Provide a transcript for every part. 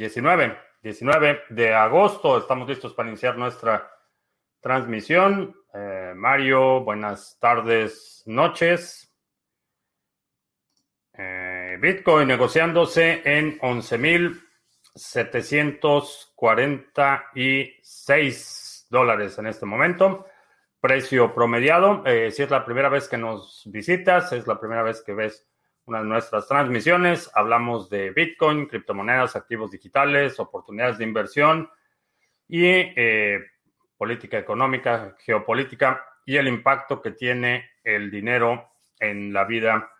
19, 19 de agosto. Estamos listos para iniciar nuestra transmisión. Eh, Mario, buenas tardes, noches. Eh, Bitcoin negociándose en 11.746 dólares en este momento. Precio promediado. Eh, si es la primera vez que nos visitas, es la primera vez que ves una nuestras transmisiones. Hablamos de Bitcoin, criptomonedas, activos digitales, oportunidades de inversión y eh, política económica, geopolítica y el impacto que tiene el dinero en la vida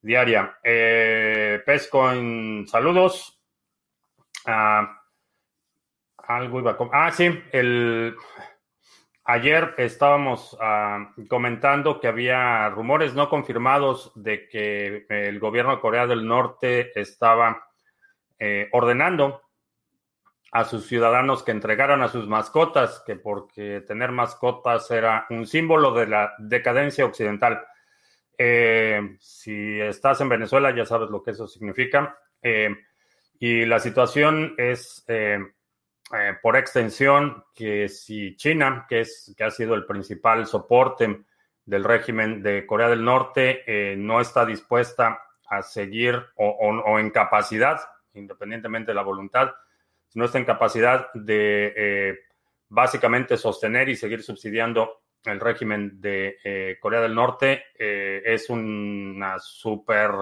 diaria. Eh, Pescoin, saludos. Ah, algo iba a... Ah, sí, el Ayer estábamos ah, comentando que había rumores no confirmados de que el gobierno de Corea del Norte estaba eh, ordenando a sus ciudadanos que entregaran a sus mascotas, que porque tener mascotas era un símbolo de la decadencia occidental. Eh, si estás en Venezuela ya sabes lo que eso significa. Eh, y la situación es eh, por extensión, que si China, que, es, que ha sido el principal soporte del régimen de Corea del Norte, eh, no está dispuesta a seguir o, en capacidad, independientemente de la voluntad, no está en capacidad de eh, básicamente sostener y seguir subsidiando el régimen de Corea del Norte, es una súper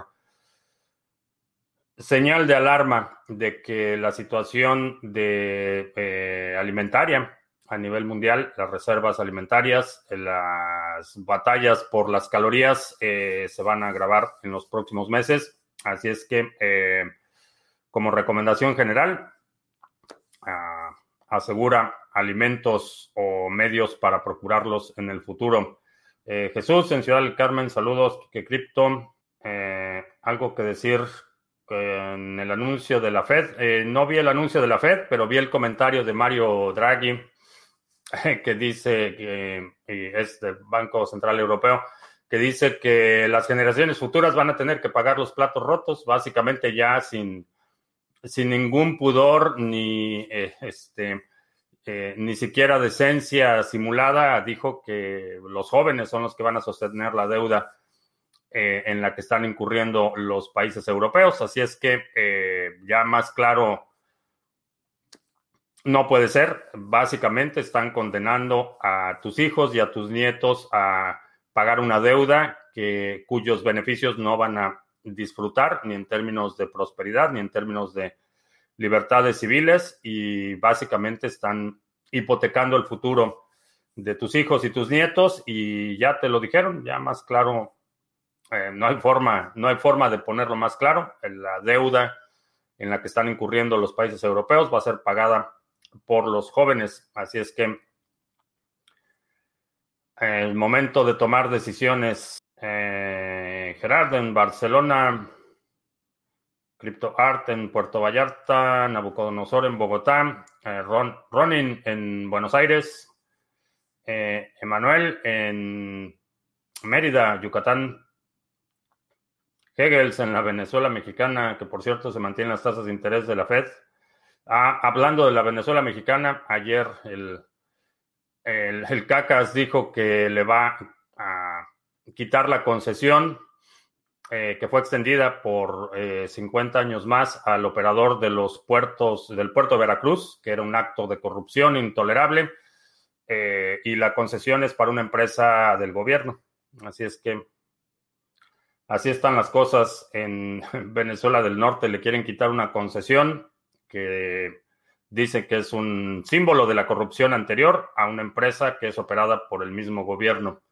señal de alarma de que la situación de eh, alimentaria a nivel mundial, las reservas alimentarias, las batallas por las calorías eh, se van a agravar en los próximos meses. Así es que, eh, como recomendación general, ah, asegura alimentos o medios para procurarlos en el futuro. Jesús, en Ciudad del Carmen, saludos, que cripto. algo que decir en el anuncio de la Fed. Eh, no vi el anuncio de la Fed, pero vi el comentario de Mario Draghi que dice que es del Banco Central Europeo que dice que las generaciones futuras van a tener que pagar los platos rotos, básicamente ya sin, sin ningún pudor ni eh, este eh, ni siquiera decencia simulada, dijo que los jóvenes son los que van a sostener la deuda eh, en la que están incurriendo los países europeos. Así es que eh, ya más claro no puede ser. Básicamente están condenando a tus hijos y a tus nietos a pagar una deuda que, cuyos beneficios no van a disfrutar ni en términos de prosperidad ni en términos de libertades civiles y básicamente están hipotecando el futuro de tus hijos y tus nietos y ya te lo dijeron, ya más claro eh, no, hay forma, no hay forma de ponerlo más claro. La deuda en la que están incurriendo los países europeos va a ser pagada por los jóvenes. Así es que el momento de tomar decisiones. Eh, Gerard en Barcelona, CryptoArt en Puerto Vallarta, Nabucodonosor en Bogotá, eh, Ronin en Buenos Aires, Emanuel en Mérida, Yucatán, Hegels en la Venezuela mexicana, que por cierto se mantienen las tasas de interés de la Fed. Ah, hablando de la Venezuela mexicana, ayer el, el, CACAS dijo que le va a quitar la concesión eh, que fue extendida por 50 eh, años más al operador de los puertos del puerto de Veracruz, que era un acto de corrupción intolerable, eh, y la concesión es para una empresa del gobierno. Así es que Así están las cosas en Venezuela del Norte. Le quieren quitar una concesión que dice que es un símbolo de la corrupción anterior a una empresa que es operada por el mismo gobierno.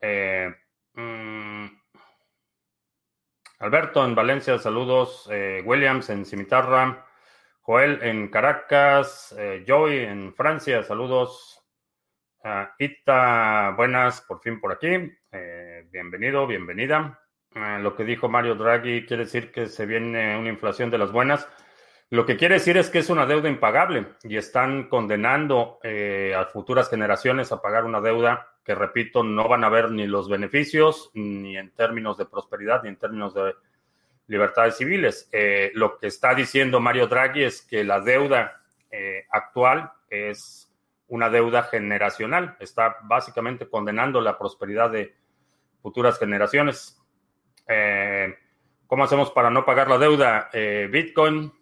Eh, mm, Alberto en Valencia, saludos. Eh, Williams en Cimitarra. Joel en Caracas. Eh, Joey en Francia, saludos. Uh, Ita, buenas, por fin por aquí. Eh, bienvenido, bienvenida. Ah, lo que dijo Mario Draghi quiere decir que se viene una inflación de las buenas. Lo que quiere decir es que es una deuda impagable y están condenando eh, a futuras generaciones a pagar una deuda que, repito, no van a ver ni los beneficios, ni en términos de prosperidad, ni en términos de libertades civiles. Eh, lo que está diciendo Mario Draghi es que la deuda eh, actual es una deuda generacional. Está básicamente condenando la prosperidad de futuras generaciones. Eh, ¿Cómo hacemos para no pagar la deuda? Bitcoin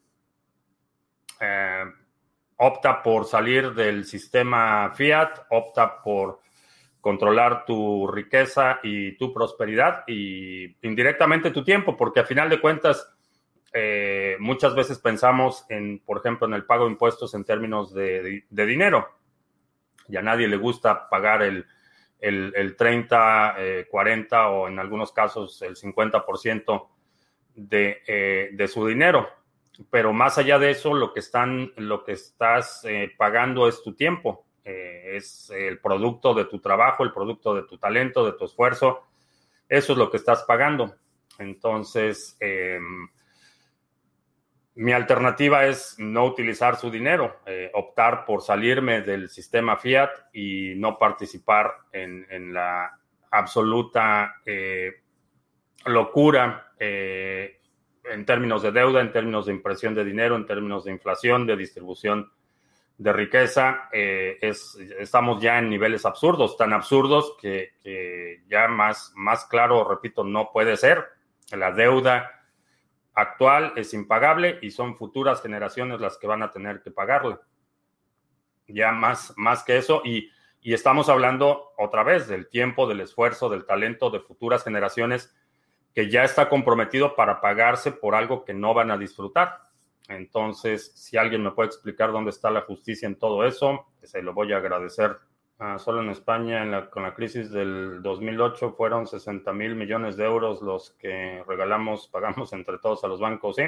opta por salir del sistema fiat, opta por controlar tu riqueza y tu prosperidad y indirectamente tu tiempo, porque a final de cuentas eh, muchas veces pensamos en, por ejemplo, en el pago de impuestos en términos de, dinero. Y a nadie le gusta pagar el, el, 30, 40 eh, o en algunos casos el 50% de, eh, de su dinero. Pero más allá de eso, lo que, están, lo que estás pagando es tu tiempo. Eh, es el producto de tu trabajo, el producto de tu talento, de tu esfuerzo. Eso es lo que estás pagando. Entonces, em, mi alternativa es no utilizar su dinero, eh, optar por salirme del sistema fiat y no participar en, la absoluta eh, locura en términos de deuda, en términos de impresión de dinero, en términos de inflación, de distribución de riqueza, eh, es, estamos ya en niveles absurdos, tan absurdos que, ya más, más claro, repito, no puede ser. La deuda actual es impagable y son futuras generaciones las que van a tener que pagarla. Ya más, más que eso, y, y estamos hablando otra vez del tiempo, del esfuerzo, del talento de futuras generaciones que ya está comprometido para pagarse por algo que no van a disfrutar. Entonces, si alguien me puede explicar dónde está la justicia en todo eso, se lo voy a agradecer. Ah, solo en España, con la crisis del 2008, fueron 60 mil millones de euros los que regalamos, pagamos entre todos a los bancos. ¿sí?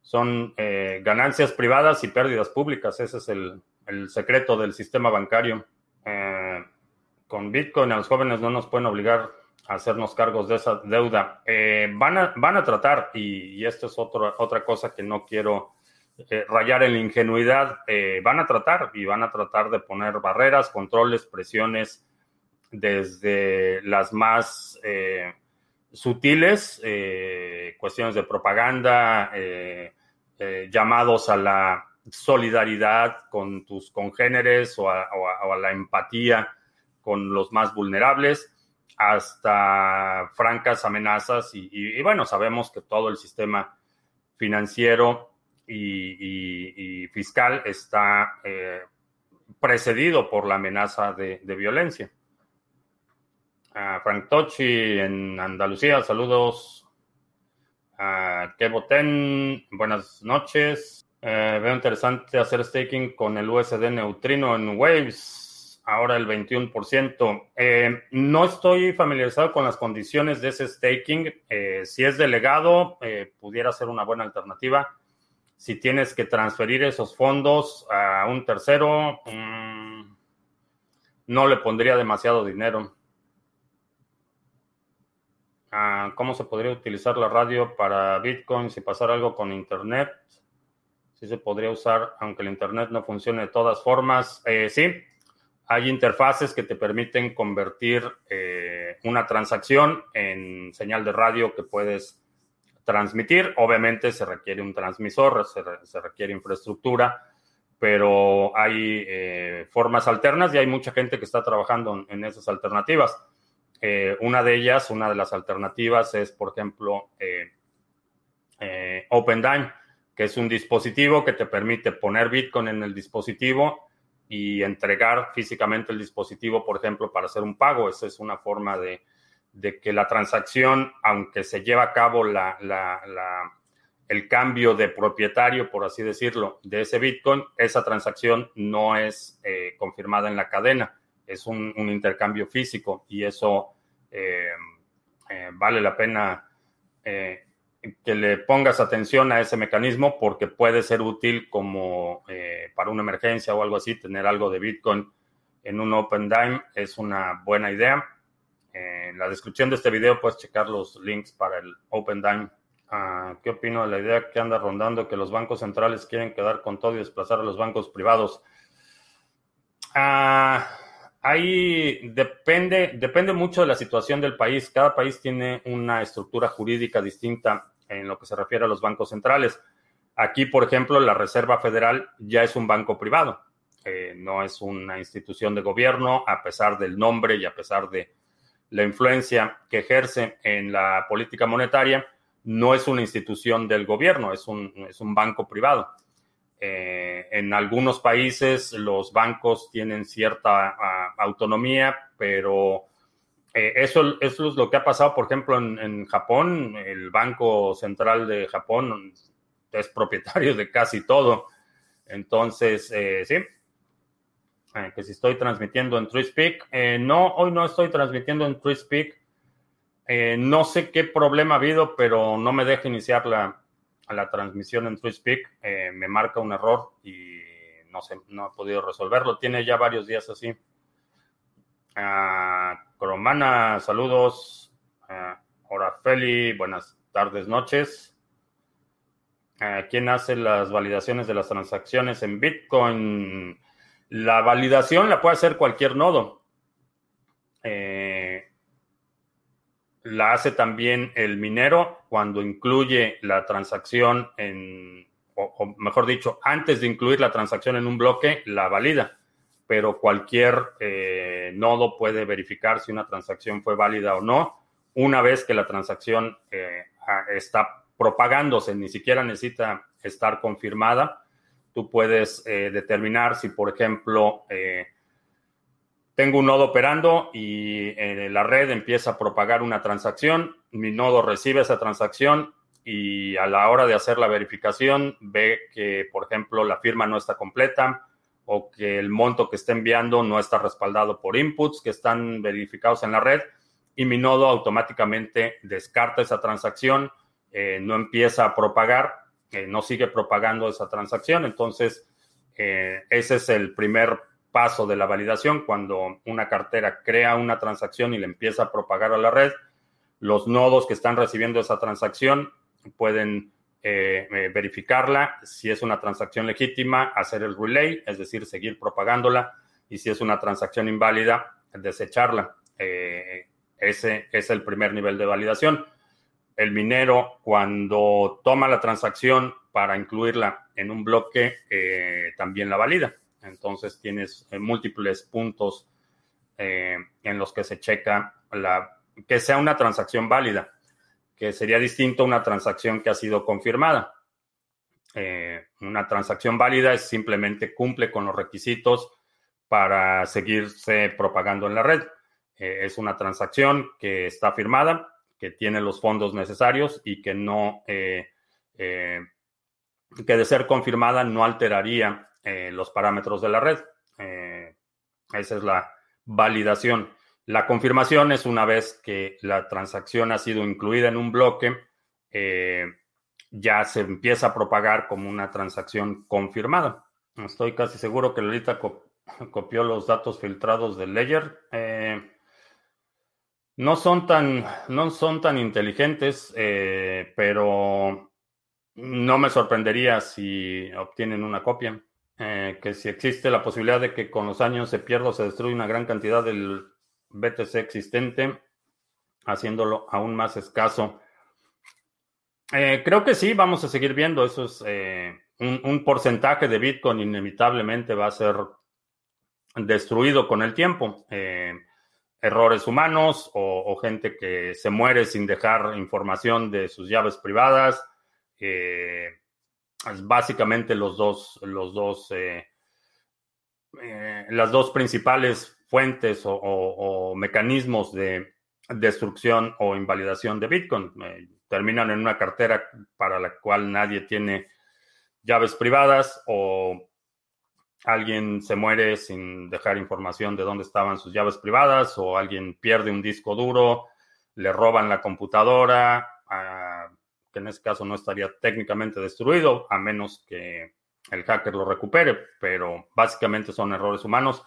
Son eh, ganancias privadas y pérdidas públicas. Ese es el, secreto del sistema bancario. Eh, con Bitcoin a los jóvenes no nos pueden obligar hacernos cargos de esa deuda. Eh, van, a, a tratar, y, esto es otra cosa que no quiero eh, rayar en la ingenuidad, eh, van a tratar y van a tratar de poner barreras, controles, presiones desde las más sutiles, cuestiones de propaganda, llamados a la solidaridad con tus congéneres o a la empatía con los más vulnerables hasta francas amenazas y, bueno, sabemos que todo el sistema financiero y, fiscal está eh, precedido por la amenaza de, violencia. Frank Tochi en Andalucía, saludos. A Ten, buenas noches. Eh, veo interesante hacer staking con el USD neutrino en Waves ahora el 21%. Eh, no estoy familiarizado con las condiciones de ese staking. Eh, si es delegado, pudiera ser una buena alternativa. Si tienes que transferir esos fondos a un tercero, mm, no le pondría demasiado dinero. Ah, ¿Cómo se podría utilizar la radio para Bitcoin si pasara algo con Internet? Sí se podría usar, aunque el Internet no funcione de todas formas. sí, hay interfaces que te permiten convertir eh, una transacción en señal de radio que puedes transmitir. Obviamente se requiere un transmisor, se, requiere infraestructura, pero hay eh, formas alternas y hay mucha gente que está trabajando en, esas alternativas. Eh, una de ellas, una de las alternativas es, por ejemplo, OpenDime, que es un dispositivo que te permite poner Bitcoin en el dispositivo y entregar físicamente el dispositivo, por ejemplo, para hacer un pago. Esa es una forma de, que la transacción, aunque se lleva a cabo la, el cambio de propietario, por así decirlo, de ese Bitcoin, esa transacción no es eh, confirmada en la cadena, es un, intercambio físico y eso eh, eh, vale la pena que le pongas atención a ese mecanismo porque puede ser útil como para una emergencia o algo así, tener algo de Bitcoin en un Open Dime es una buena idea. En la descripción de este video puedes checar los links para el Open Dime. Ah, ¿Qué opino de la idea que anda rondando que los bancos centrales quieren quedar con todo y desplazar a los bancos privados? Ah, ahí depende, depende mucho de la situación del país. Cada país tiene una estructura jurídica distinta en lo que se refiere a los bancos centrales. Aquí, por ejemplo, la Reserva Federal ya es un banco privado, eh, no es una institución de gobierno, a pesar del nombre y a pesar de la influencia que ejerce en la política monetaria, no es una institución del gobierno, es un, es un banco privado. Eh, en algunos países los bancos tienen cierta autonomía, pero eh, eso, es lo que ha pasado, por ejemplo, en, Japón. El Banco Central de Japón es propietario de casi todo. Entonces, eh, sí, que si estoy transmitiendo en TreeSpeak. no, hoy no estoy transmitiendo en TreeSpeak. no sé qué problema ha habido, pero no me deja iniciar la, la transmisión en TreeSpeak. me marca un error y no sé, no he podido resolverlo. Tiene ya varios días así. Ah, Cromana, saludos. Uh, Feli, buenas tardes, noches. Ah, ¿Quién hace las validaciones de las transacciones en Bitcoin? La validación la puede hacer cualquier nodo. Eh, la hace también el minero cuando incluye la transacción en, o, mejor dicho, antes de incluir la transacción en un bloque, la valida pero cualquier eh, nodo puede verificar si una transacción fue válida o no una vez que la transacción eh, está propagándose, ni siquiera necesita estar confirmada. Tú puedes eh, determinar si, por ejemplo, tengo un nodo operando y la red empieza a propagar una transacción, mi nodo recibe esa transacción y a la hora de hacer la verificación ve que, por ejemplo, la firma no está completa, o que el monto que está enviando no está respaldado por inputs que están verificados en la red y mi nodo automáticamente descarta esa transacción, eh, no empieza a propagar, no sigue propagando esa transacción. Entonces, eh, ese es el primer paso de la validación. Cuando una cartera crea una transacción y le empieza a propagar a la red, los nodos que están recibiendo esa transacción pueden eh, eh, verificarla, si es una transacción legítima, hacer el relay, es decir, seguir propagándola, y si es una transacción inválida, desecharla. Ese es el primer nivel de validación. El minero, cuando toma la transacción para incluirla en un bloque, también la valida. Entonces tienes múltiples puntos en los que se checa la, que sea una transacción válida que sería distinto a una transacción que ha sido confirmada. Eh, una transacción válida es simplemente cumple con los requisitos para seguirse propagando en la red. Eh, es una transacción que está firmada, que tiene los fondos necesarios y que no, eh, que de ser confirmada no alteraría los parámetros de la red. esa es la validación. La confirmación es una vez que la transacción ha sido incluida en un bloque, eh, ya se empieza a propagar como una transacción confirmada. Estoy casi seguro que Lolita copió los datos filtrados del Ledger. Eh, no son tan, no son tan inteligentes, eh, pero no me sorprendería si obtienen una copia. que si existe la posibilidad de que con los años se pierda o se destruya una gran cantidad del BTC existente, haciéndolo aún más escaso. Eh, creo que sí, vamos a seguir viendo. Eso es eh, un, porcentaje de Bitcoin inevitablemente va a ser destruido con el tiempo. Eh, errores humanos o, gente que se muere sin dejar información de sus llaves privadas. es básicamente los dos, los dos, las dos principales fuentes o, mecanismos de destrucción o invalidación de Bitcoin. Eh, terminan en una cartera para la cual nadie tiene llaves privadas o alguien se muere sin dejar información de dónde estaban sus llaves privadas o alguien pierde un disco duro, le roban la computadora, ah, que en ese caso no estaría técnicamente destruido a menos que el hacker lo recupere, pero básicamente son errores humanos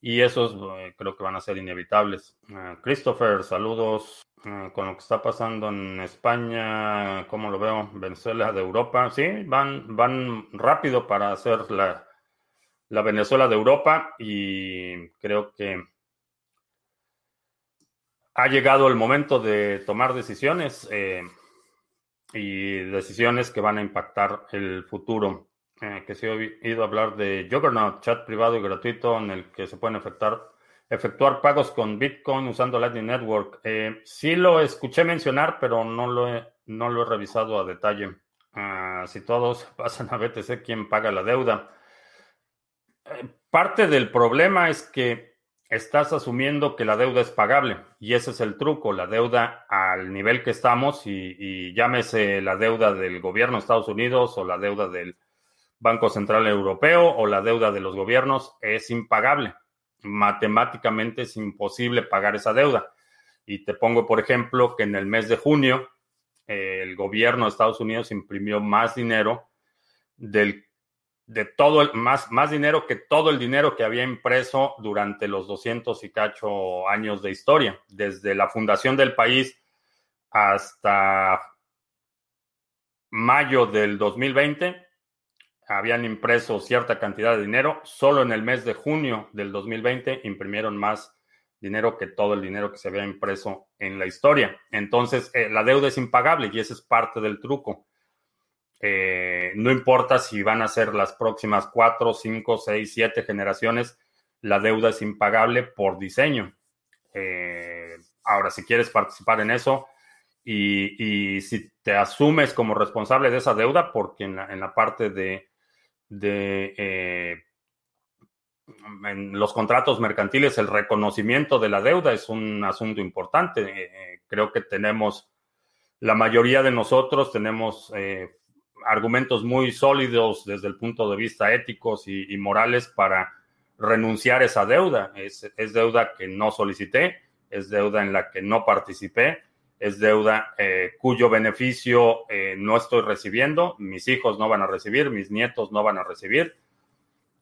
y esos eh, creo que van a ser inevitables. Ah, Christopher, saludos. Ah, con lo que está pasando en España, ¿cómo lo veo? Venezuela de Europa, sí, van, van rápido para hacer la, la Venezuela de Europa y creo que ha llegado el momento de tomar decisiones. Eh, y decisiones que van a impactar el futuro. Eh, que se ha oído hablar de Juggernaut, chat privado y gratuito en el que se pueden efectuar, efectuar pagos con Bitcoin usando Lightning Network. Eh, sí lo escuché mencionar, pero no lo he, no lo he revisado a detalle. Ah, si todos pasan a BTC, ¿quién paga la deuda? Eh, parte del problema es que estás asumiendo que la deuda es pagable y ese es el truco, la deuda al nivel que estamos y, llámese la deuda del gobierno de Estados Unidos o la deuda del Banco Central Europeo o la deuda de los gobiernos es impagable. Matemáticamente es imposible pagar esa deuda. Y te pongo, por ejemplo, que en el mes de junio el gobierno de Estados Unidos imprimió más dinero del, de todo el, más, más dinero que todo el dinero que había impreso durante los 200 y cacho años de historia, desde la fundación del país hasta mayo del 2020 habían impreso cierta cantidad de dinero. Solo en el mes de junio del 2020 imprimieron más dinero que todo el dinero que se había impreso en la historia. Entonces, eh, la deuda es impagable y ese es parte del truco. Eh, no importa si van a ser las próximas cuatro, cinco, seis, siete generaciones, la deuda es impagable por diseño. Eh, ahora, si quieres participar en eso y, si te asumes como responsable de esa deuda, porque en la parte de eh, en los contratos mercantiles el reconocimiento de la deuda es un asunto importante. Creo que tenemos, la mayoría de nosotros tenemos argumentos muy sólidos desde el punto de vista éticos y, morales para renunciar a esa deuda. Es, deuda que no solicité, es deuda en la que no participé es deuda eh, cuyo beneficio eh, no estoy recibiendo, mis hijos no van a recibir, mis nietos no van a recibir.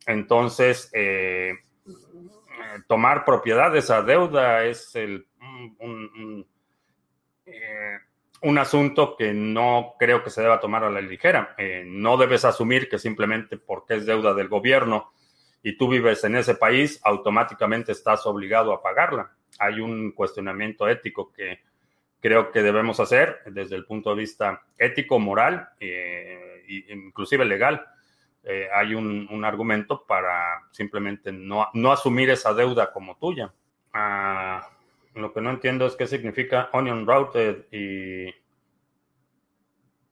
Entonces, eh, tomar propiedad de esa deuda es el, un, asunto que no creo que se deba tomar a la ligera. no debes asumir que simplemente porque es deuda del gobierno y tú vives en ese país, automáticamente estás obligado a pagarla. Hay un cuestionamiento ético que creo que debemos hacer desde el punto de vista ético, moral e inclusive legal. Eh, hay un, argumento para simplemente no, no, asumir esa deuda como tuya. Ah, lo que no entiendo es qué significa Onion Routed y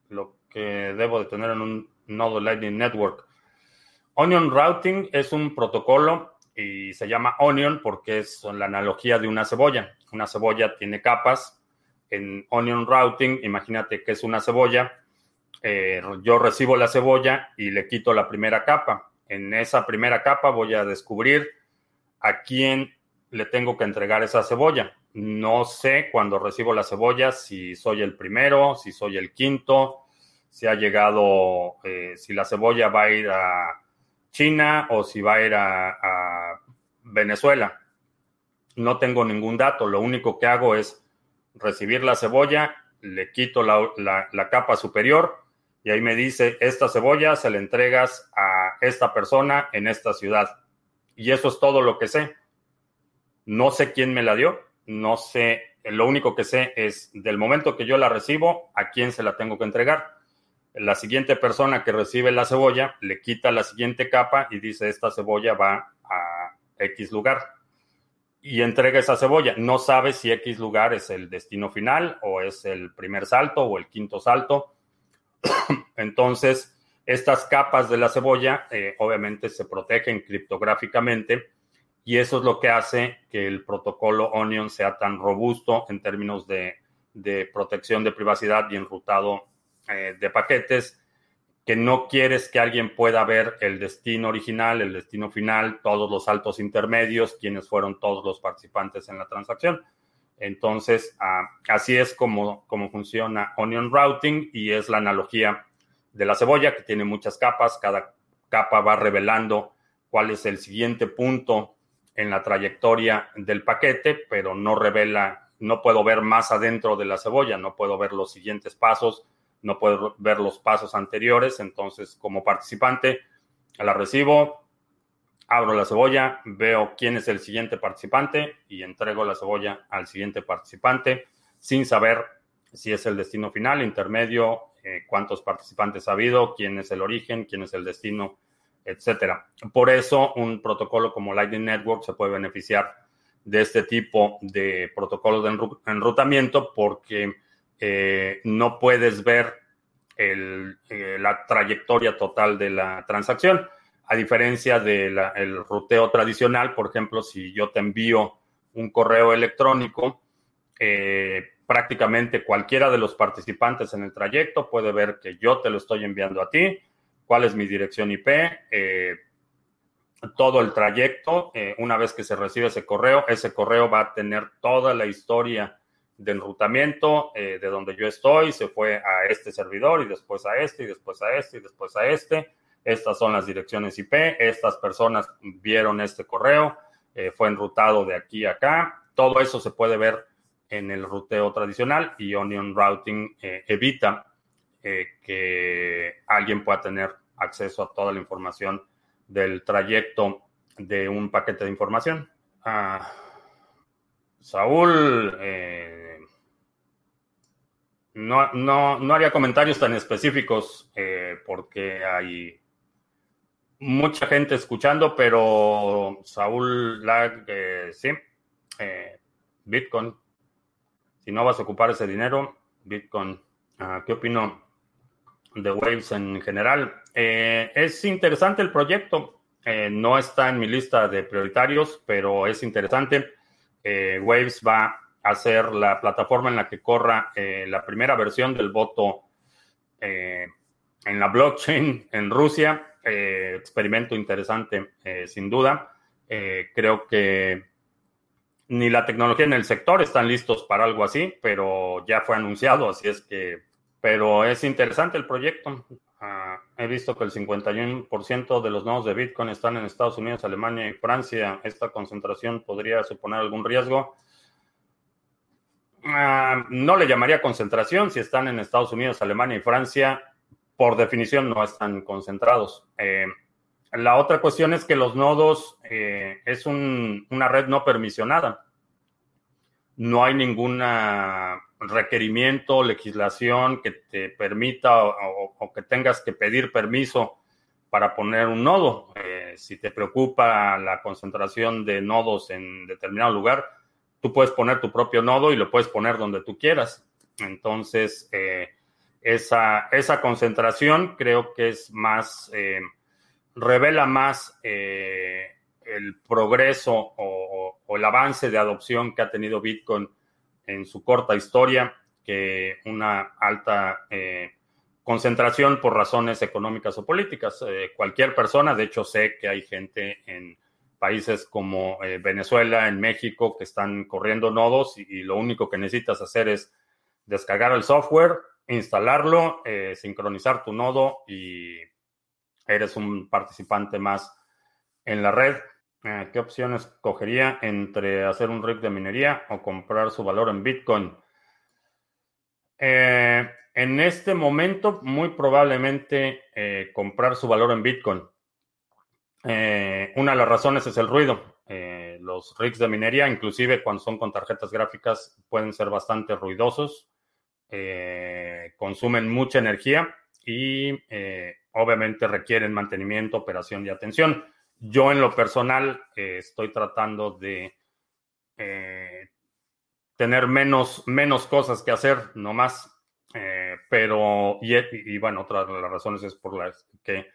lo que debo de tener en un nodo Lightning Network. Onion Routing es un protocolo y se llama Onion porque es la analogía de una cebolla. Una cebolla tiene capas en onion routing, imagínate que es una cebolla, eh, yo recibo la cebolla y le quito la primera capa. En esa primera capa voy a descubrir a quién le tengo que entregar esa cebolla. No sé cuando recibo la cebolla si soy el primero, si soy el quinto, si ha llegado, eh, si la cebolla va a ir a China o si va a ir a Venezuela. No tengo ningún dato, lo único que hago es recibir la cebolla, le quito la, capa superior y ahí me dice, esta cebolla se la entregas a esta persona en esta ciudad. Y eso es todo lo que sé. No sé quién me la dio, no sé, lo único que sé es del momento que yo la recibo, a quién se la tengo que entregar. La siguiente persona que recibe la cebolla le quita la siguiente capa y dice, esta cebolla va a X lugar y entrega esa cebolla. No sabe si X lugar es el destino final o es el primer salto o el quinto salto. Entonces, estas capas de la cebolla eh, obviamente se protegen criptográficamente y eso es lo que hace que el protocolo Onion sea tan robusto en términos de, protección de privacidad y enrutado eh, de paquetes que no quieres que alguien pueda ver el destino original, el destino final, todos los saltos intermedios, quienes fueron todos los participantes en la transacción. Entonces, ah, así es como, como funciona Onion Routing y es la analogía de la cebolla que tiene muchas capas. Cada capa va revelando cuál es el siguiente punto en la trayectoria del paquete, pero no revela, no puedo ver más adentro de la cebolla, no puedo ver los siguientes pasos no puedo ver los pasos anteriores, entonces como participante la recibo, abro la cebolla, veo quién es el siguiente participante y entrego la cebolla al siguiente participante sin saber si es el destino final, intermedio, cuántos participantes ha habido, quién es el origen, quién es el destino, etcétera. Por eso, un protocolo como Lightning Network se puede beneficiar de este tipo de protocolos de enrutamiento porque no puedes ver la trayectoria total de la transacción a diferencia del ruteo tradicional, por ejemplo, si yo te envío un correo electrónico, eh, prácticamente cualquiera de los participantes en el trayecto puede ver que yo te lo estoy enviando a ti, cuál es mi dirección IP, eh, todo el trayecto. Eh, una vez que se recibe ese correo, ese correo va a tener toda la historia de enrutamiento de donde yo estoy, se fue a este servidor y después a este y después a este y después a este estas son las direcciones IP, estas personas vieron este correo, eh, fue enrutado de aquí a acá, todo eso se puede ver en el ruteo tradicional y Onion Routing eh, evita eh, que alguien pueda tener acceso a toda la información del trayecto de un paquete de información. Ah, Saúl, no, no, haría comentarios tan específicos porque hay mucha gente escuchando, pero Saúl eh, sí, eh, Bitcoin. Si no vas a ocupar ese dinero, Bitcoin. Ah, ¿Qué opino de Waves en general? Eh, es interesante el proyecto. no está en mi lista de prioritarios, pero es interesante. Waves va a ser la plataforma en la que corra la primera versión del voto en la blockchain en Rusia eh, experimento interesante, eh, sin duda. Eh, creo que ni la tecnología ni el sector están listos para algo así, pero ya fue anunciado, así es que, pero es interesante el proyecto. Ah, he visto que el 51% de los nodos de Bitcoin están en Estados Unidos, Alemania y Francia. ¿Esta concentración podría suponer algún riesgo? Ah, no le llamaría concentración si están en Estados Unidos, Alemania y Francia por definición no están concentrados. Eh, la otra cuestión es que los nodos eh, es una red no permisionada. No hay ningún requerimiento, legislación que te permita o, que tengas que pedir permiso para poner un nodo. Eh, si te preocupa la concentración de nodos en determinado lugar, tú puedes poner tu propio nodo y lo puedes poner donde tú quieras. Entonces, esa, esa concentración creo que es más, eh, revela más eh, el progreso o, el avance de adopción que ha tenido Bitcoin en su corta historia que una alta eh, concentración por razones económicas o políticas. cualquier persona, de hecho sé que hay gente en países como Venezuela, en México, que están corriendo nodos y lo único que necesitas hacer es descargar el software, instalarlo, eh, sincronizar tu nodo y eres un participante más en la red. Eh, ¿Qué opciones cogería entre hacer un rig de minería o comprar su valor en Bitcoin? Eh, en este momento, muy probablemente comprar su valor en Bitcoin. una de las razones es el ruido. los rigs de minería, inclusive cuando son con tarjetas gráficas, pueden ser bastante ruidosos eh, consumen mucha energía y eh, obviamente requieren mantenimiento, operación y atención. Yo en lo personal eh, estoy tratando de tener menos, menos cosas que hacer, no más. pero, y, bueno, otra de las razones es por las que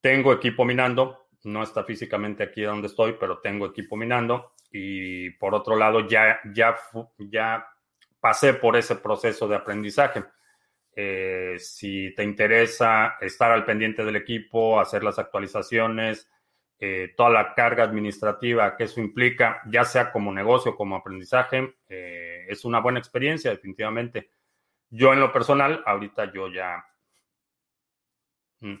tengo equipo minando, no está físicamente aquí donde estoy, pero tengo equipo minando. Y por otro lado, ya, ya, ya pasé por ese proceso de aprendizaje. Eh, si te interesa estar al pendiente del equipo, hacer las actualizaciones, eh, toda la carga administrativa que eso implica, ya sea como negocio, como aprendizaje, eh, es una buena experiencia, definitivamente. Yo en lo personal, ahorita yo ya, mm,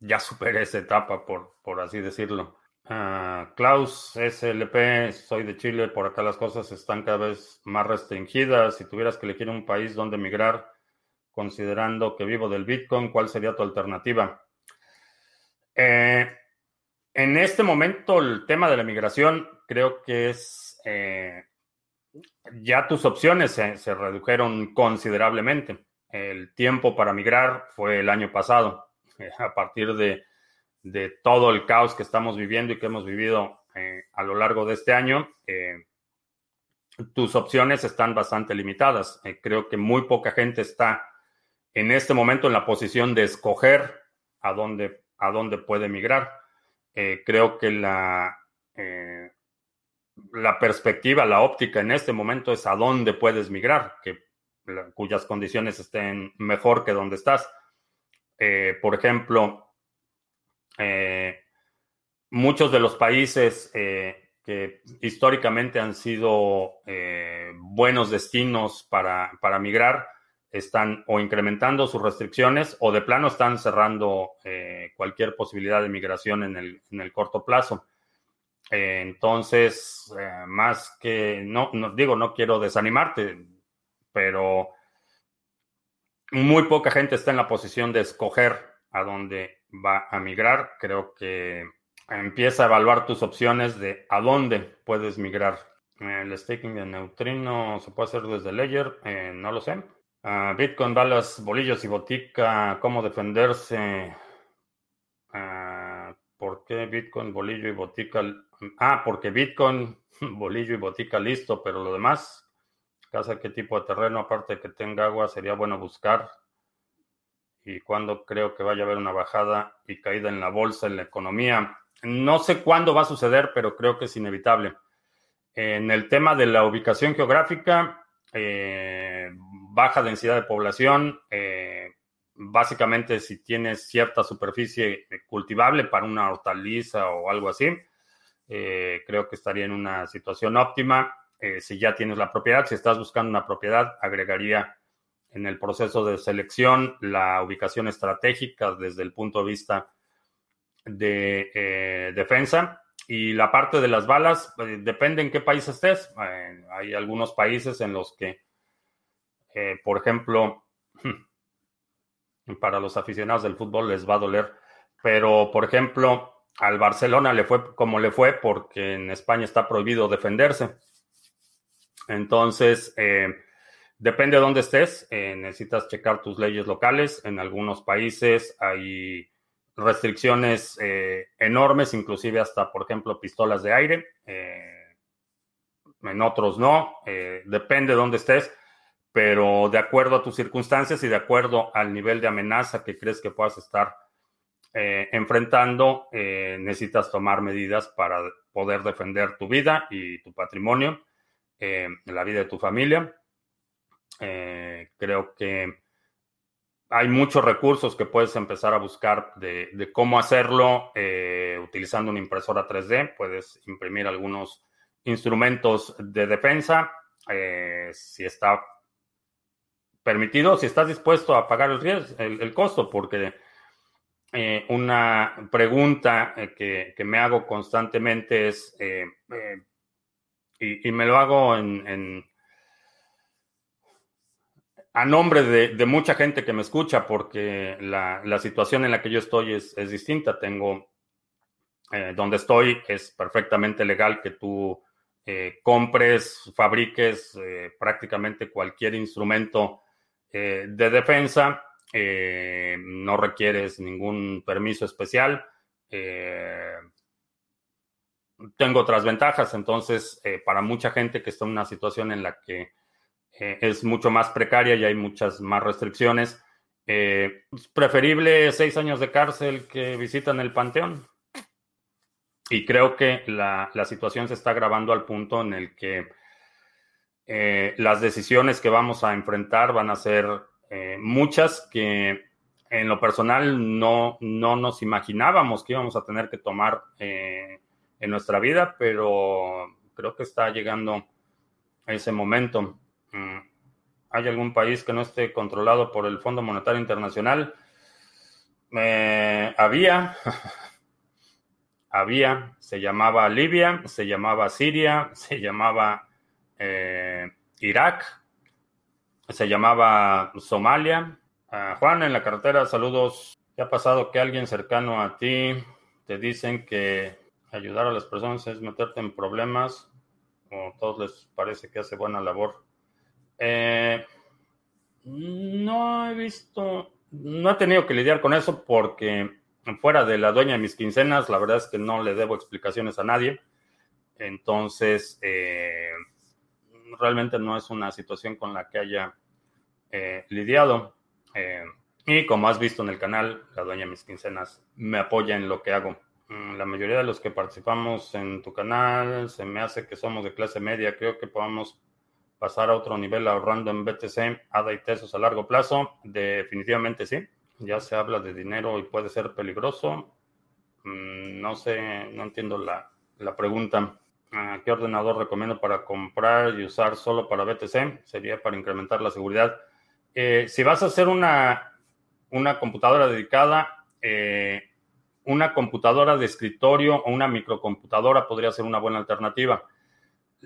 ya superé esa etapa, por, por así decirlo. Ah, Klaus, SLP, soy de Chile, por acá las cosas están cada vez más restringidas. Si tuvieras que elegir un país donde emigrar, considerando que vivo del Bitcoin, ¿cuál sería tu alternativa? Eh, en este momento, el tema de la migración creo que es, eh, ya tus opciones se, redujeron considerablemente. el tiempo para migrar fue el año pasado. a partir de, de, todo el caos que estamos viviendo y que hemos vivido eh, a lo largo de este año, eh, tus opciones están bastante limitadas. Creo que muy poca gente está en este momento en la posición de escoger a dónde, a dónde puede migrar. Creo que la, la perspectiva, la óptica en este momento es a dónde puedes migrar, que, cuyas condiciones estén mejor que donde estás. Eh, por ejemplo, eh, muchos de los países eh, que históricamente han sido buenos destinos para, para, migrar están o incrementando sus restricciones o de plano están cerrando cualquier posibilidad de migración en el, en el corto plazo. entonces, más que, no, digo, no quiero desanimarte, pero muy poca gente está en la posición de escoger a dónde va a migrar. Creo que empieza a evaluar tus opciones de a dónde puedes migrar. El staking de neutrino se puede hacer desde Ledger, eh, no lo sé. Ah, Bitcoin, balas, bolillos y botica, ¿cómo defenderse? Uh, ¿Por qué Bitcoin, bolillo y botica? Ah, porque Bitcoin, bolillo y botica listo, pero lo demás, casa, qué tipo de terreno, aparte de que tenga agua, sería bueno buscar. Y cuándo creo que vaya a haber una bajada y caída en la bolsa, en la economía. No sé cuándo va a suceder, pero creo que es inevitable. En el tema de la ubicación geográfica, eh, baja densidad de población, eh, básicamente si tienes cierta superficie cultivable para una hortaliza o algo así, eh, creo que estaría en una situación óptima. Eh, si ya tienes la propiedad, si estás buscando una propiedad, agregaría en el proceso de selección la ubicación estratégica desde el punto de vista de eh, defensa. Y la parte de las balas, eh, depende en qué país estés. hay algunos países en los que, por ejemplo, para los aficionados del fútbol les va a doler, pero por ejemplo, al Barcelona le fue como le fue porque en España está prohibido defenderse. Entonces, eh, depende de dónde estés, eh, necesitas checar tus leyes locales. En algunos países hay restricciones eh, enormes, inclusive hasta, por ejemplo, pistolas de aire. en otros no, depende de dónde estés, pero de acuerdo a tus circunstancias y de acuerdo al nivel de amenaza que crees que puedas estar enfrentando, necesitas tomar medidas para poder defender tu vida y tu patrimonio eh, la vida de tu familia. Eh, creo que hay muchos recursos que puedes empezar a buscar de, cómo hacerlo eh, utilizando una impresora 3D. Puedes imprimir algunos instrumentos de defensa si está permitido, si estás dispuesto a pagar el, riesgo, el, costo, porque una pregunta que, que, me hago constantemente es, y, me lo hago en, a nombre de, mucha gente que me escucha, porque la, situación en la que yo estoy es, distinta. Tengo, eh, donde estoy es perfectamente legal que tú eh, compres, fabriques eh, prácticamente cualquier instrumento de defensa. no requieres ningún permiso especial tengo otras ventajas, entonces eh, para mucha gente que está en una situación en la que eh, es mucho más precaria y hay muchas más restricciones, eh, es preferible seis años de cárcel que visitan el panteón. Y creo que la, la situación se está agravando al punto en el que las decisiones que vamos a enfrentar van a ser muchas que en lo personal no, no nos imaginábamos que íbamos a tener que tomar en nuestra vida, pero creo que está llegando ese momento. Mm, ¿Hay algún país que no esté controlado por el Fondo Monetario Internacional? había, había, se llamaba Libia, se llamaba Siria, se llamaba eh, Irak, se llamaba Somalia. Ah, Juan, en la carretera, saludos. ¿Qué ha pasado que alguien cercano a ti te dicen que ayudar a las personas es meterte en problemas o a todos les parece que hace buena labor. Eh, No he visto, no he tenido que lidiar con eso porque fuera de la dueña de mis quincenas, la verdad es que no le debo explicaciones a nadie. Entonces, eh, realmente no es una situación con la que haya eh, lidiado. Eh, y como has visto en el canal, la dueña de mis quincenas me apoya en lo que hago. Mm, la mayoría de los que participamos en tu canal se me hace que somos de clase media. Creo que podamos pasar a otro nivel ahorrando en BTC, ADA y Tesos a largo plazo. Definitivamente sí. Ya se habla de dinero y puede ser peligroso. Mm, no sé, no entiendo la, la pregunta. Ah, ¿Qué ordenador recomiendo para comprar y usar solo para BTC? Sería para incrementar la seguridad. Eh, si vas a hacer una, una computadora dedicada, eh, una computadora de escritorio o una microcomputadora podría ser una buena alternativa.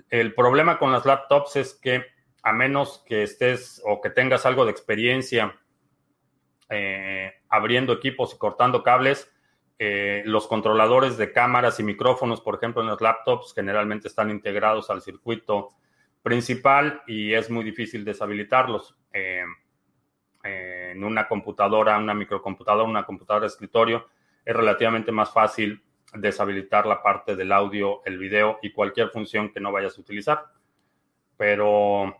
El problema con las laptops es que a menos que estés o que tengas algo de experiencia eh, abriendo equipos y cortando cables, los controladores de cámaras y micrófonos, por ejemplo, en las laptops generalmente están integrados al circuito principal y es muy difícil deshabilitarlos. Eh, en una computadora, una microcomputadora, una computadora de escritorio, es relativamente más fácil deshabilitar la parte del audio, el video y cualquier función que no vayas a utilizar. Pero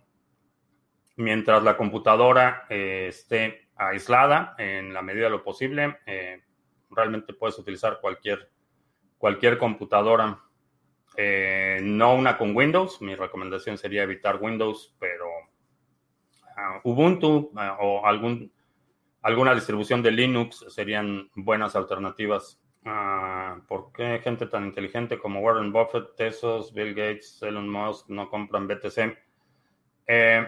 mientras la computadora eh, esté aislada en la medida de lo posible, eh, realmente puedes utilizar cualquier, cualquier computadora. Eh, no una con Windows, mi recomendación sería evitar Windows, pero uh, Ubuntu uh, o algún, alguna distribución de Linux serían buenas alternativas. Uh, ¿Por qué gente tan inteligente como Warren Buffett, Tesos, Bill Gates, Elon Musk no compran BTC? Eh,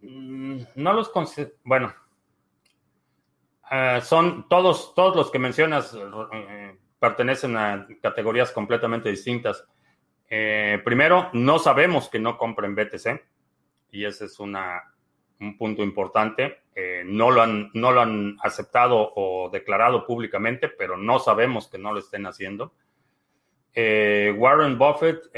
mm, no los bueno, eh, son todos, todos los que mencionas eh, pertenecen a categorías completamente distintas. Eh, primero, no sabemos que no compren BTC y ese es una, un punto importante. no, lo han, no lo han aceptado o declarado públicamente, pero no sabemos que no lo estén haciendo. Warren Buffett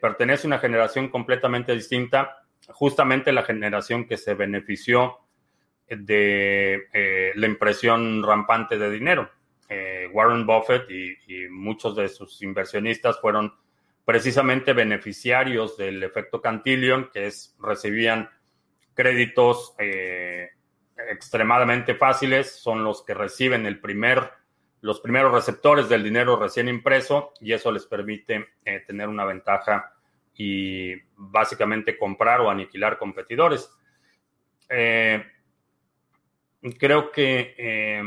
pertenece a una generación completamente distinta, justamente la generación que se benefició de eh, la impresión rampante de dinero. Eh, Warren Buffett y, muchos de sus inversionistas fueron precisamente beneficiarios del efecto Cantillon, que es recibían créditos eh, extremadamente fáciles, son los que reciben el primer, los primeros receptores del dinero recién impreso y eso les permite tener una ventaja y básicamente comprar o aniquilar competidores. Creo que, eh,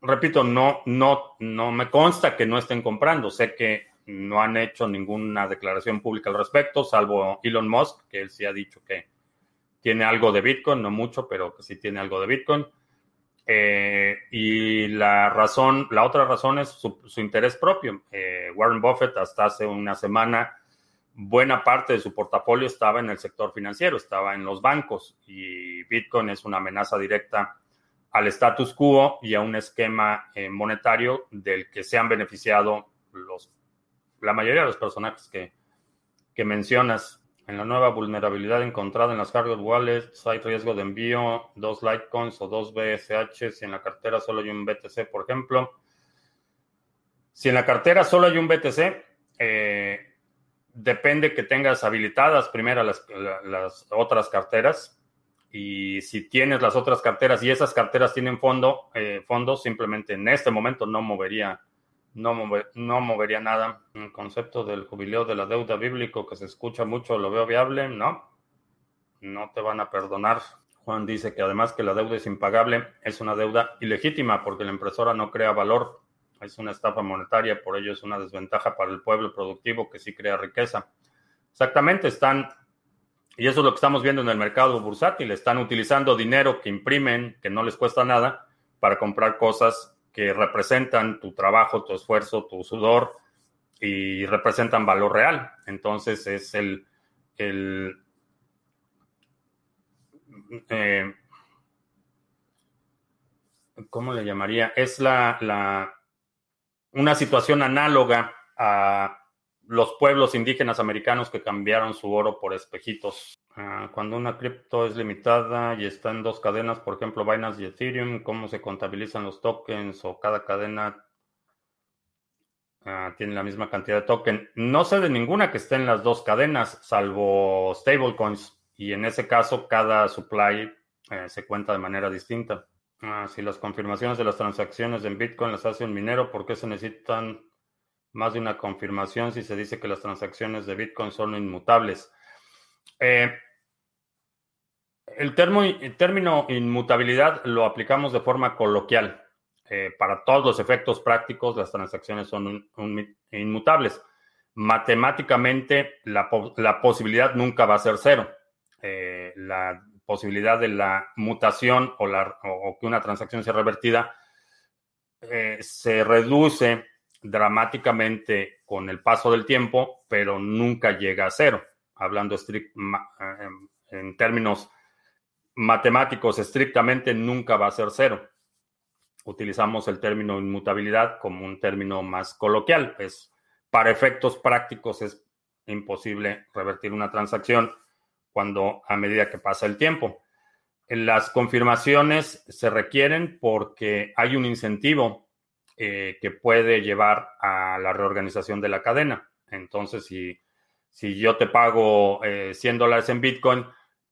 repito, no, no, no me consta que no estén comprando. Sé que no han hecho ninguna declaración pública al respecto, salvo Elon Musk, que él sí ha dicho que tiene algo de Bitcoin, no mucho, pero que sí tiene algo de Bitcoin. Eh, y la razón, la otra razón es su, interés propio. Eh, Warren Buffett hasta hace una semana, buena parte de su portafolio estaba en el sector financiero, estaba en los bancos y Bitcoin es una amenaza directa al status quo y a un esquema eh, monetario del que se han beneficiado la mayoría de los personajes que, mencionas. En la nueva vulnerabilidad encontrada en las hardware wallets hay riesgo de envío, dos Litecoins o dos BSH si en la cartera solo hay un BTC, por ejemplo. Si en la cartera solo hay un BTC, eh, depende que tengas habilitadas primero las otras carteras y si tienes las otras carteras y esas carteras tienen fondo, eh, fondos, simplemente en este momento no movería, no, no movería nada. El concepto del jubileo de la deuda bíblico que se escucha mucho, lo veo viable, no, no te van a perdonar. Juan dice que además que la deuda es impagable, es una deuda ilegítima porque la impresora no crea valor, es una estafa monetaria, por ello es una desventaja para el pueblo productivo que sí crea riqueza. Exactamente, están y eso es lo que estamos viendo en el mercado bursátil. Están utilizando dinero que imprimen, que no les cuesta nada, para comprar cosas que representan tu trabajo, tu esfuerzo, tu sudor y representan valor real. Entonces es el, el eh, ¿cómo le llamaría? Es la, la, una situación análoga a los pueblos indígenas americanos que cambiaron su oro por espejitos. Ah, cuando una cripto es limitada y está en dos cadenas, por ejemplo, Binance y Ethereum, ¿cómo se contabilizan los tokens o cada cadena ah, tiene la misma cantidad de token? No sé de ninguna que esté en las dos cadenas, salvo stablecoins. Y en ese caso, cada supply eh, se cuenta de manera distinta. Ah, si las confirmaciones de las transacciones en Bitcoin las hace un minero, ¿por qué se necesitan más de una confirmación si se dice que las transacciones de Bitcoin son inmutables? Eh, el, término inmutabilidad lo aplicamos de forma coloquial. Eh, para todos los efectos prácticos, las transacciones son inmutables. Matemáticamente, la, posibilidad nunca va a ser cero. Eh, la posibilidad de la mutación o, la, o que una transacción sea revertida se reduce dramáticamente con el paso del tiempo, pero nunca llega a cero hablando en términos matemáticos estrictamente, nunca va a ser cero. Utilizamos el término inmutabilidad como un término más coloquial. Es, para efectos prácticos es imposible revertir una transacción cuando a medida que pasa el tiempo. Las confirmaciones se requieren porque hay un incentivo eh, que puede llevar a la reorganización de la cadena. Entonces, si si yo te pago 100 eh, dólares en Bitcoin,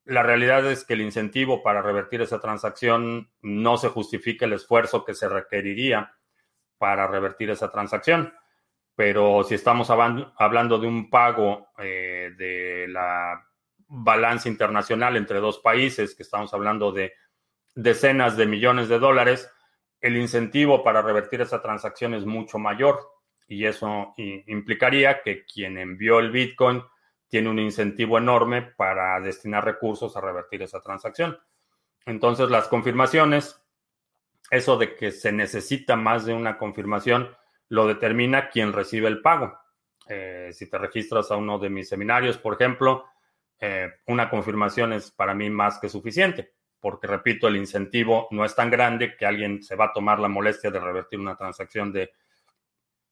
la realidad es que el incentivo para revertir esa transacción no se justifica el esfuerzo que se requeriría para revertir esa transacción. Pero si estamos hablando de un pago eh, de la balanza internacional entre dos países, que estamos hablando de decenas de millones de dólares, el incentivo para revertir esa transacción es mucho mayor y eso implicaría que quien envió el Bitcoin tiene un incentivo enorme para destinar recursos a revertir esa transacción. Entonces, las confirmaciones, eso de que se necesita más de una confirmación, lo determina quien recibe el pago. Eh, si te registras a uno de mis seminarios, por ejemplo, eh, una confirmación es para mí más que suficiente, porque repito, el incentivo no es tan grande que alguien se va a tomar la molestia de revertir una transacción de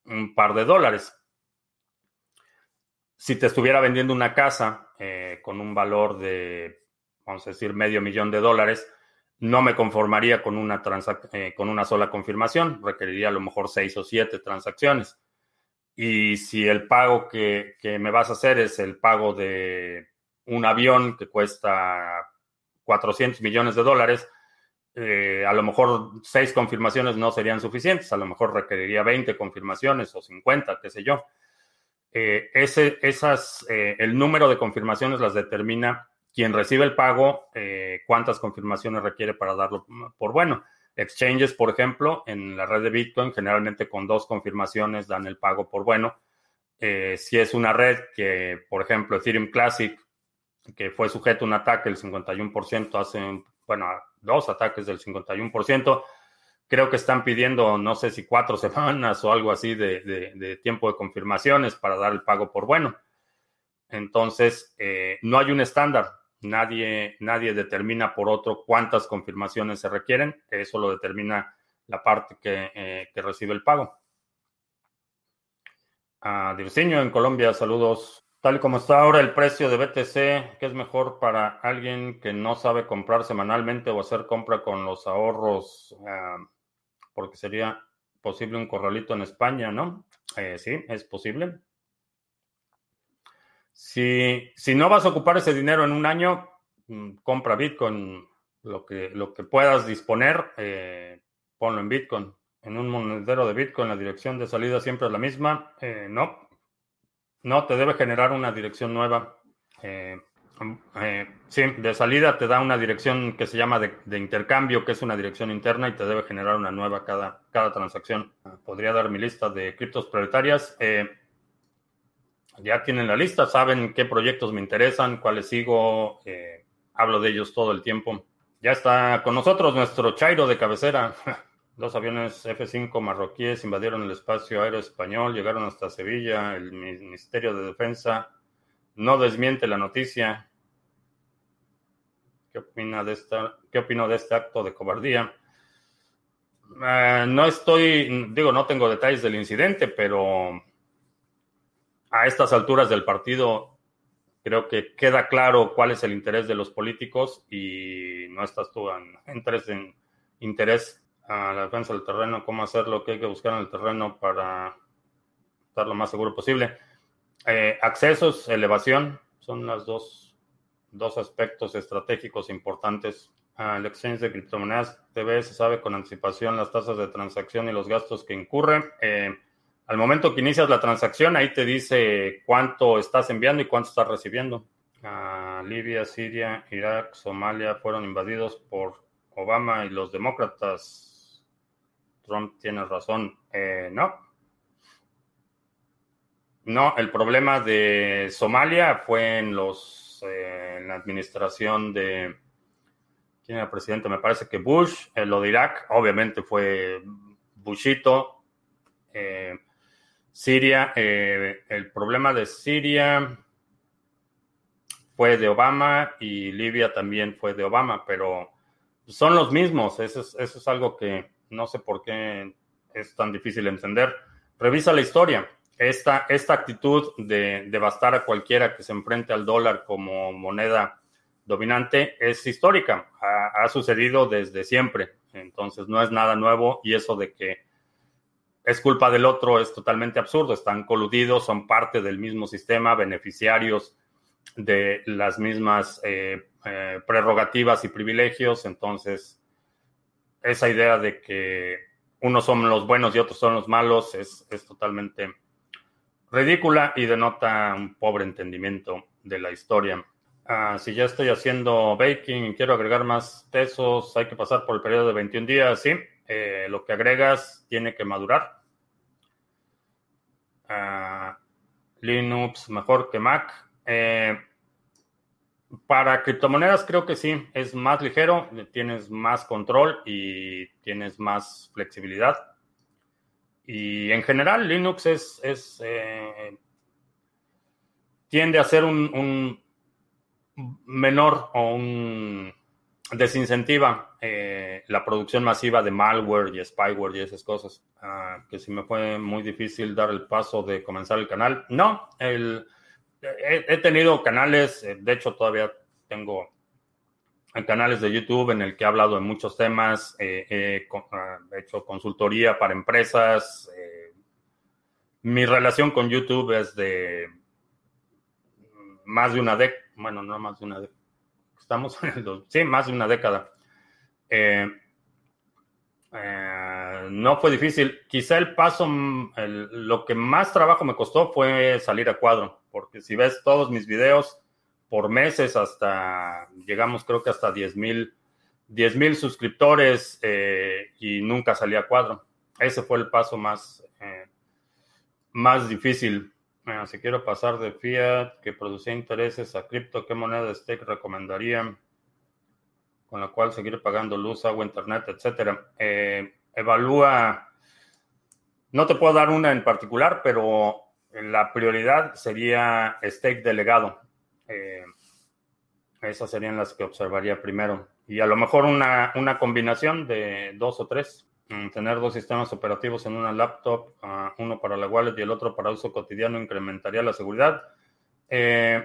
un par de dólares. Si te estuviera vendiendo una casa eh, con un valor de, vamos a decir, medio millón de dólares, no me conformaría con una, eh, con una sola confirmación, requeriría a lo mejor seis o siete transacciones. Y si el pago que, que me vas a hacer es el pago de un avión que cuesta 400 millones de dólares, eh, a lo mejor seis confirmaciones no serían suficientes, a lo mejor requeriría 20 confirmaciones o 50, qué sé yo. Eh, ese, esas, eh, el número de confirmaciones las determina quien recibe el pago, cuántas confirmaciones requiere para darlo por bueno. Exchanges, por ejemplo, en la red de Bitcoin, generalmente con dos confirmaciones dan el pago por bueno. si es una red que, por ejemplo, Ethereum Classic, que fue sujeto a un ataque el 51% hace, bueno, dos ataques del 51%. Creo que están pidiendo, no sé si cuatro semanas o algo así de, tiempo de confirmaciones para dar el pago por bueno. Entonces, eh, no hay un estándar. Nadie, nadie determina por otro cuántas confirmaciones se requieren. Eso lo determina la parte que, eh, recibe el pago. A ah, en Colombia, saludos. Tal como está ahora el precio de BTC, ¿qué es mejor para alguien que no sabe comprar semanalmente o hacer compra con los ahorros? Ah, porque sería posible un corralito en España, ¿no? Eh, sí, es posible. Si, si, no vas a ocupar ese dinero en un año, mm, compra Bitcoin. Lo que, lo que puedas disponer, eh, ponlo en Bitcoin. En un monedero de Bitcoin, la dirección de salida siempre es la misma. Eh, no, no, te debe generar una dirección nueva. Eh, eh, sí, de salida te da una dirección que se llama de, intercambio, que es una dirección interna y te debe generar una nueva cada, cada transacción. Podría dar mi lista de criptos prioritarias. Eh, ya tienen la lista, saben qué proyectos me interesan, cuáles sigo, hablo de ellos todo el tiempo. Ya está con nosotros nuestro Chairo de cabecera. Dos aviones F-5 marroquíes invadieron el espacio aéreo español, llegaron hasta Sevilla. El Ministerio de Defensa no desmiente la noticia. ¿Qué opina de esta, qué opino de este acto de cobardía? Eh, no estoy, digo, no tengo detalles del incidente, pero a estas alturas del partido creo que queda claro cuál es el interés de los políticos y no estás tú en, en interés la defensa del terreno, cómo hacer lo que hay que buscar en el terreno para estar lo más seguro posible. Eh, accesos, elevación, son los dos, dos aspectos estratégicos importantes. Al exchange de criptomonedas TV se sabe con anticipación las tasas de transacción y los gastos que incurre. Eh, al momento que inicias la transacción, ahí te dice cuánto estás enviando y cuánto estás recibiendo. Libia, Siria, Irak, Somalia fueron invadidos por Obama y los demócratas Trump tiene razón. Eh, no. No, el problema de Somalia fue en los eh, en la administración de quién era presidente, me parece que Bush, en lo de Irak, obviamente fue Bushito. Eh, Siria, el problema de Siria fue de Obama y Libia también fue de Obama, pero son los mismos. eso es algo que no sé por qué es tan difícil entender. Revisa la historia. Esta, esta actitud de devastar a cualquiera que se enfrente al dólar como moneda dominante es histórica. Ha, sucedido desde siempre. Entonces no es nada nuevo y eso de que es culpa del otro es totalmente absurdo. Están coludidos, son parte del mismo sistema, beneficiarios de las mismas eh, eh, prerrogativas y privilegios. Entonces, esa idea de que unos son los buenos y otros son los malos es, totalmente ridícula y denota un pobre entendimiento de la historia. Ah, si ya estoy haciendo baking y quiero agregar más tesos, hay que pasar por el periodo de 21 días, sí. Eh, lo que agregas tiene que madurar. Ah, Linux mejor que Mac. Eh, para criptomonedas creo que sí, es más ligero, tienes más control y tienes más flexibilidad. Y en general Linux es, es eh, tiende a ser un, menor o un desincentiva eh, la producción masiva de malware y spyware y esas cosas. Ah, que si me fue muy difícil dar el paso de comenzar el canal. No, el he, tenido canales, eh, de hecho todavía tengo canales de YouTube en el que he hablado de muchos temas, eh, ah, he hecho consultoría para empresas. Eh, mi relación con YouTube es de más de una década, bueno, no más de una década, estamos en el sí, más de una década. No fue difícil. Quizá el paso, lo que más trabajo me costó fue salir a cuadro porque si ves todos mis videos por meses hasta, llegamos creo que hasta 10 mil 10 mil suscriptores eh, y nunca salía a cuadro. Ese fue el paso más, eh, más difícil. si quiero pasar de fiat que producía intereses a cripto, ¿qué moneda de stake recomendaría? Con la cual seguir pagando luz, agua, internet, etcétera. Eh, evalúa, no te puedo dar una en particular, pero la prioridad sería stake delegado. Eh, esas serían las que observaría primero. Y a lo mejor una, combinación de dos o tres. Mm, tener dos sistemas operativos en una laptop, ah, uno para la wallet y el otro para uso cotidiano, incrementaría la seguridad. Eh,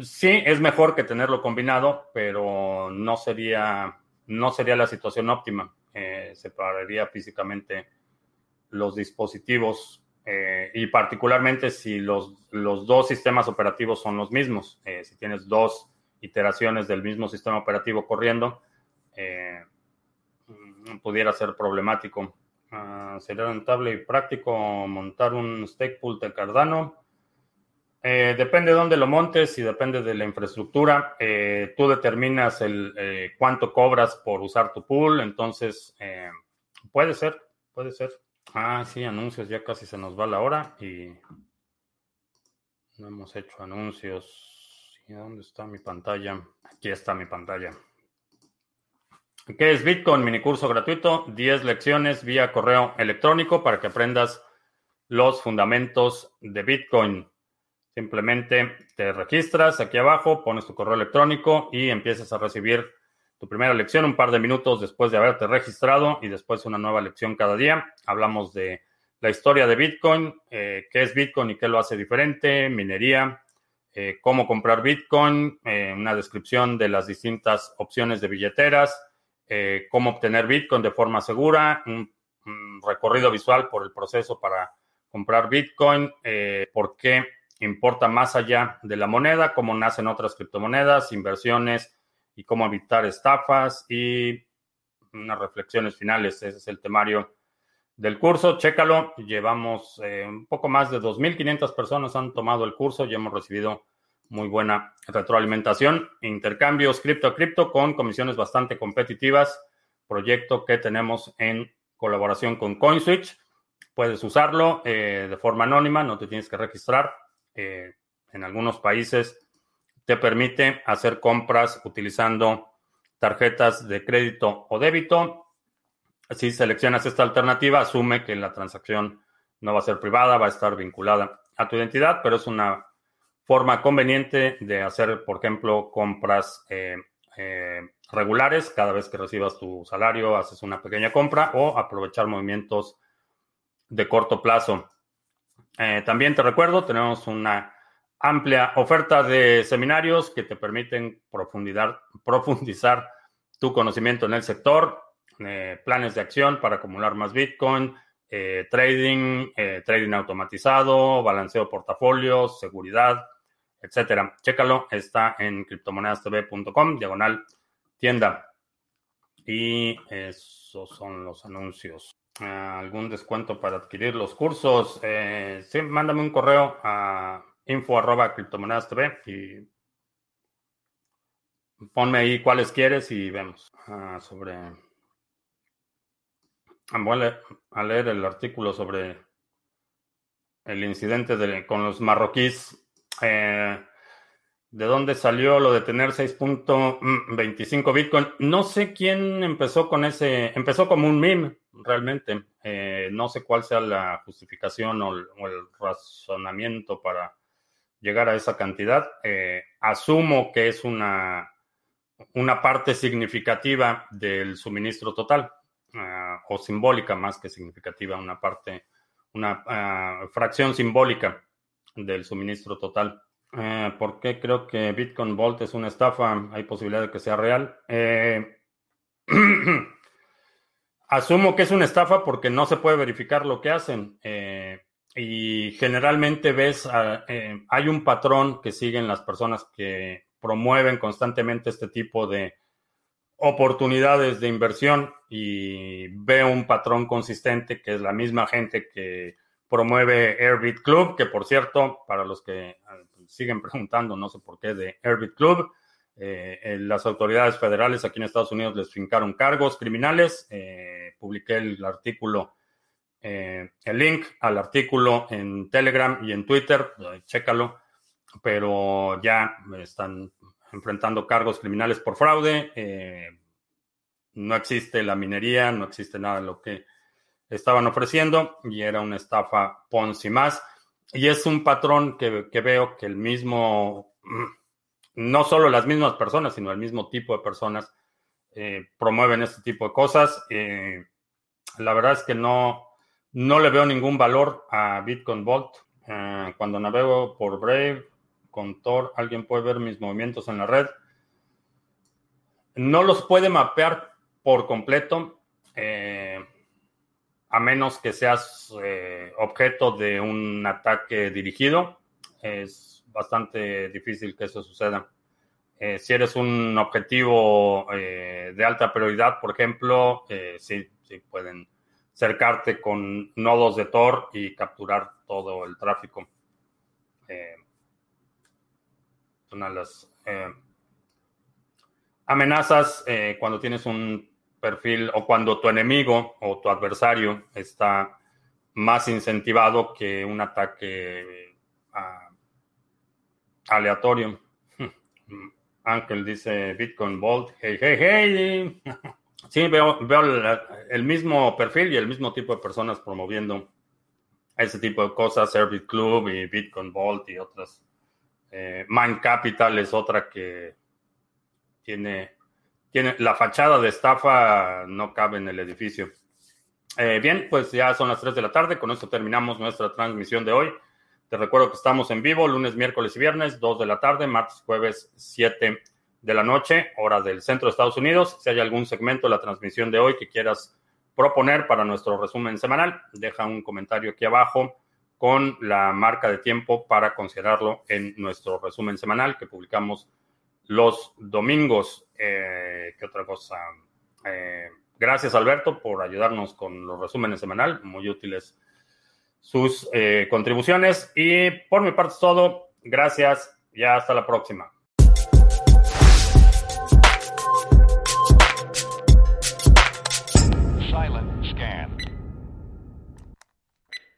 sí, es mejor que tenerlo combinado, pero no sería, no sería la situación óptima. Eh, separaría físicamente los dispositivos eh, y particularmente si los, los, dos sistemas operativos son los mismos. Eh, si tienes dos iteraciones del mismo sistema operativo corriendo, eh, pudiera ser problemático. Ah, sería rentable y práctico montar un stake pool de Cardano. depende de dónde lo montes y depende de la infraestructura. tú determinas el, cuánto cobras por usar tu pool, entonces puede ser, puede ser. Ah, sí, anuncios, ya casi se nos va la hora y no hemos hecho anuncios. ¿Y dónde está mi pantalla? Aquí está mi pantalla. ¿Qué es Bitcoin? Mini curso gratuito, 10 lecciones vía correo electrónico para que aprendas los fundamentos de Bitcoin. Simplemente te registras aquí abajo, pones tu correo electrónico y empiezas a recibir tu primera lección un par de minutos después de haberte registrado y después una nueva lección cada día. Hablamos de la historia de Bitcoin, eh, qué es Bitcoin y qué lo hace diferente, minería, cómo comprar Bitcoin, una descripción de las distintas opciones de billeteras, cómo obtener Bitcoin de forma segura, un, un, recorrido visual por el proceso para comprar Bitcoin, por qué importa más allá de la moneda, cómo nacen otras criptomonedas, inversiones y cómo evitar estafas y unas reflexiones finales. Ese es el temario del curso. Chécalo. Llevamos eh, un poco más de 2.500 personas han tomado el curso y hemos recibido muy buena retroalimentación. Intercambios cripto a cripto con comisiones bastante competitivas. Proyecto que tenemos en colaboración con CoinSwitch. Puedes usarlo eh, de forma anónima, no te tienes que registrar. Eh, en algunos países te permite hacer compras utilizando tarjetas de crédito o débito. Si seleccionas esta alternativa, asume que la transacción no va a ser privada, va a estar vinculada a tu identidad, pero es una forma conveniente de hacer, por ejemplo, compras eh, eh, regulares. Cada vez que recibas tu salario, haces una pequeña compra o aprovechar movimientos de corto plazo. Eh, también te recuerdo, tenemos una amplia oferta de seminarios que te permiten profundizar, tu conocimiento en el sector, eh, planes de acción para acumular más Bitcoin, eh, trading, trading automatizado, balanceo portafolios, seguridad, etcétera. Chécalo, está en criptomonedastv.com, diagonal tienda. Y esos son los anuncios algún descuento para adquirir los cursos, eh, sí, mándame un correo a info arroba criptomonedas TV y ponme ahí cuáles quieres y vemos ah, sobre... Voy a leer, el artículo sobre el incidente de, con los marroquíes. Eh, ¿De dónde salió lo de tener 6.25 Bitcoin? No sé quién empezó con ese, empezó como un meme, realmente. Eh, no sé cuál sea la justificación o el, razonamiento para llegar a esa cantidad. Eh, asumo que es una, una parte significativa del suministro total, ah, o simbólica más que significativa, una parte, una ah, fracción simbólica del suministro total. Eh, ¿Por qué creo que Bitcoin Vault es una estafa? Hay posibilidad de que sea real. Eh, asumo que es una estafa porque no se puede verificar lo que hacen. Eh, y generalmente ves, ah, hay un patrón que siguen las personas que promueven constantemente este tipo de oportunidades de inversión y veo un patrón consistente que es la misma gente que promueve Airbit Club, que por cierto, para los que ah, siguen preguntando, no sé por qué, de Airbit Club, eh, las autoridades federales aquí en Estados Unidos les fincaron cargos criminales. Eh, publiqué el artículo, eh, el link al artículo en Telegram y en Twitter, chécalo, pero ya están enfrentando cargos criminales por fraude. no existe la minería, no existe nada de lo que estaban ofreciendo y era una estafa Ponzi más. Y es un patrón que, veo que el mismo, no solo las mismas personas, sino el mismo tipo de personas eh, promueven este tipo de cosas. Eh, la verdad es que no, no le veo ningún valor a Bitcoin Vault. Eh, cuando navego por Brave, con Tor, alguien puede ver mis movimientos en la red. No los puede mapear por completo a menos que seas eh, objeto de un ataque dirigido. Es bastante difícil que eso suceda. Eh, si eres un objetivo eh, de alta prioridad, por ejemplo, sí, sí pueden cercarte con nodos de Tor y capturar todo el tráfico. una de las amenazas cuando tienes un perfil o cuando tu enemigo o tu adversario está más incentivado que un ataque ah, aleatorio. Ángel dice Bitcoin Vault, hey, hey, hey. Sí, veo, veo el, mismo perfil y el mismo tipo de personas promoviendo ese tipo de cosas, Service Club y Bitcoin Vault y otras. Eh, Mind Capital es otra que tiene tiene, la fachada de estafa no cabe en el edificio. Eh, bien, pues ya son las 3 de la tarde. Con esto terminamos nuestra transmisión de hoy. Te recuerdo que estamos en vivo lunes, miércoles y viernes, 2 de la tarde, martes, jueves, 7 de la noche, hora del centro de Estados Unidos. Si hay algún segmento de la transmisión de hoy que quieras proponer para nuestro resumen semanal, deja un comentario aquí abajo con la marca de tiempo para considerarlo en nuestro resumen semanal que publicamos los domingos. Eh, ¿Qué otra cosa? Eh, gracias, Alberto, por ayudarnos con los resúmenes semanal. Muy útiles sus eh, contribuciones. Y por mi parte es todo. Gracias y hasta la próxima.